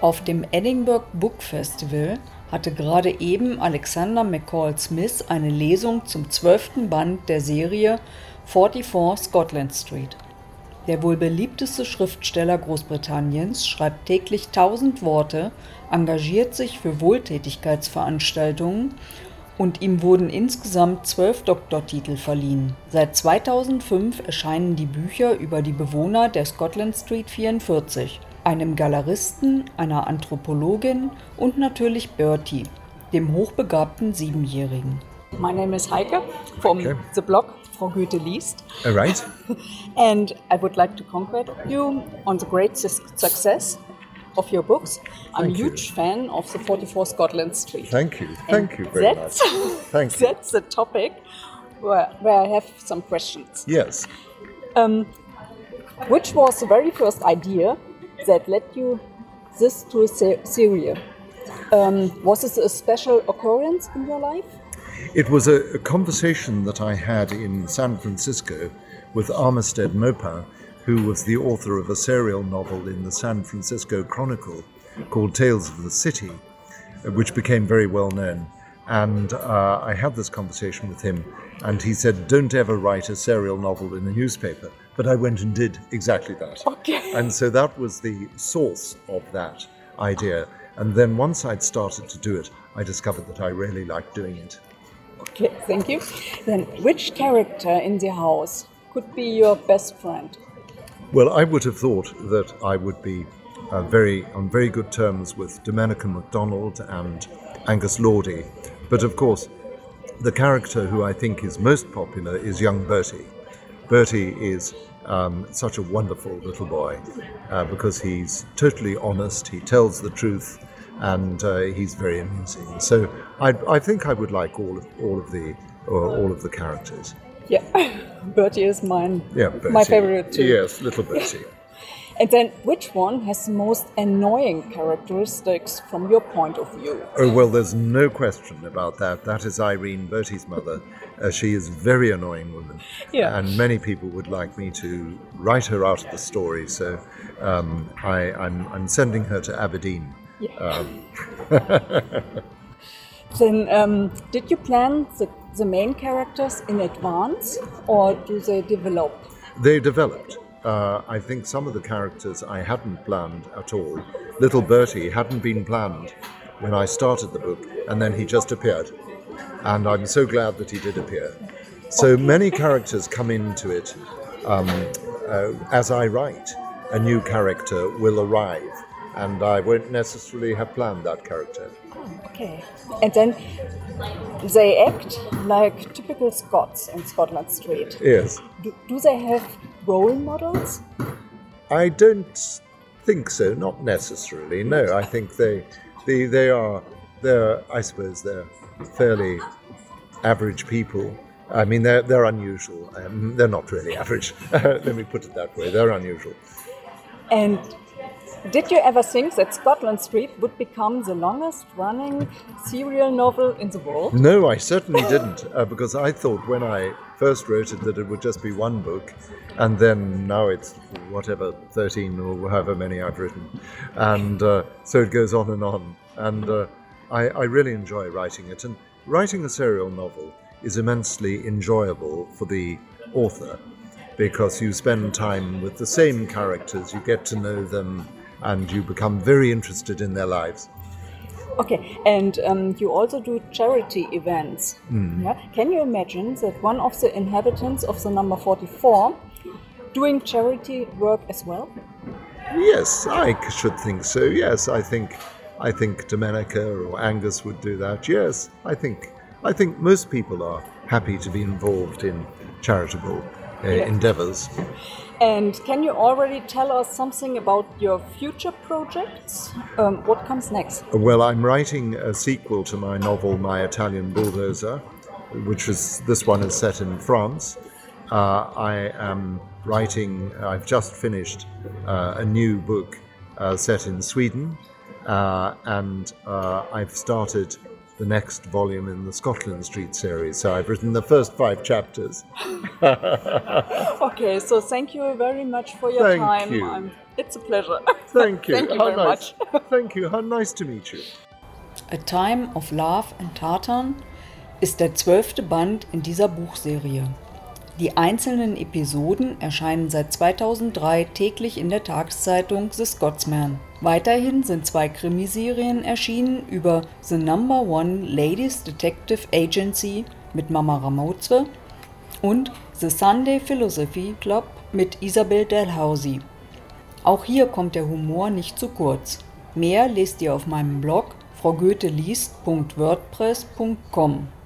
Auf dem Edinburgh Book Festival hatte gerade eben Alexander McCall Smith eine Lesung zum zwölften Band der Serie 44 Scotland Street. Der wohl beliebteste Schriftsteller Großbritanniens schreibt täglich tausend Worte, engagiert sich für Wohltätigkeitsveranstaltungen und ihm wurden insgesamt zwölf Doktortitel verliehen. Seit 2005 erscheinen die Bücher über die Bewohner der Scotland Street 44 einem Galeristen, einer Anthropologin und natürlich Bertie, dem hochbegabten Siebenjährigen. My name is Heike from okay. the blog Frau Goethe liest. All right. and I would like to congratulate you on the great success of your books. I'm Thank a huge you. fan of the 44 Scotland Street. Thank you. Thank and you very that's, much. Thank you. That's the topic where, where I have some questions. Yes. Um, which was the very first idea that led you this to series? Um, was this a special occurrence in your life? It was a, a, conversation that I had in San Francisco with Armistead Maupin, who was the author of a serial novel in the San Francisco Chronicle called Tales of the City, which became very well known. And uh, I had this conversation with him, and he said, Don't ever write a serial novel in a newspaper but I went and did exactly that. Okay. And so that was the source of that idea. And then once I'd started to do it, I discovered that I really liked doing it. Okay, thank you. Then, which character in the house could be your best friend? Well, I would have thought that I would be uh, very on very good terms with Domenica MacDonald and Angus Lordie, but of course, the character who I think is most popular is young Bertie. Bertie is um, such a wonderful little boy uh, because he's totally honest, he tells the truth, and uh, he's very amusing. So I, I, think I would like all of all of the all of the characters. Yeah, Bertie is mine. Yeah, Bertie. my favorite too. Yes, little Bertie. And then, which one has the most annoying characteristics from your point of view? Oh, well, there's no question about that. That is Irene, Bertie's mother. Uh, she is a very annoying woman. Yeah. And many people would like me to write her out of the story, so um, I, am I'm, I'm sending her to Aberdeen. Yeah. Um. then, um, did you plan the, the main characters in advance, or do they develop? They developed. Uh, I think some of the characters I hadn't planned at all. Little Bertie hadn't been planned when I started the book, and then he just appeared. And I'm so glad that he did appear. So many characters come into it um, uh, as I write. A new character will arrive, and I won't necessarily have planned that character. Okay. And then they act like typical Scots in Scotland Street. Yes. Do, do they have role models? I don't think so. Not necessarily. No, I think they, they, they are. They're. I suppose they're fairly average people. I mean, they're they're unusual. Um, they're not really average. Let me put it that way. They're unusual. And did you ever think that Scotland Street would become the longest running serial novel in the world? No, I certainly didn't, uh, because I thought when I first wrote it that it would just be one book, and then now it's whatever, 13 or however many I've written. And uh, so it goes on and on. And uh, I, I really enjoy writing it. And writing a serial novel is immensely enjoyable for the author because you spend time with the same characters, you get to know them and you become very interested in their lives. Okay, and um, you also do charity events. Mm. Yeah? Can you imagine that one of the inhabitants of the number 44 doing charity work as well? Yes, I should think so. Yes, I think I think Domenica or Angus would do that. Yes, I think I think most people are happy to be involved in charitable uh, endeavors. And can you already tell us something about your future projects? Um, what comes next? Well, I'm writing a sequel to my novel, My Italian Bulldozer, which is this one is set in France. Uh, I am writing, I've just finished uh, a new book uh, set in Sweden, uh, and uh, I've started the next volume in the Scotland Street series. So I've written the first five chapters. okay, so thank you very much for your Thank time. you. I'm, it's a pleasure. Thank you. Thank you How very nice. much. Thank you. How nice to meet you. A Time of Love and Tartan ist der zwölfte Band in dieser Buchserie. Die einzelnen Episoden erscheinen seit 2003 täglich in der Tageszeitung The Scotsman. Weiterhin sind zwei Krimiserien erschienen über The Number One Ladies Detective Agency mit Mama Ramozwe und The Sunday Philosophy Club mit Isabel Dalhousie. Auch hier kommt der Humor nicht zu kurz. Mehr lest ihr auf meinem Blog fraugoetheliest.wordpress.com.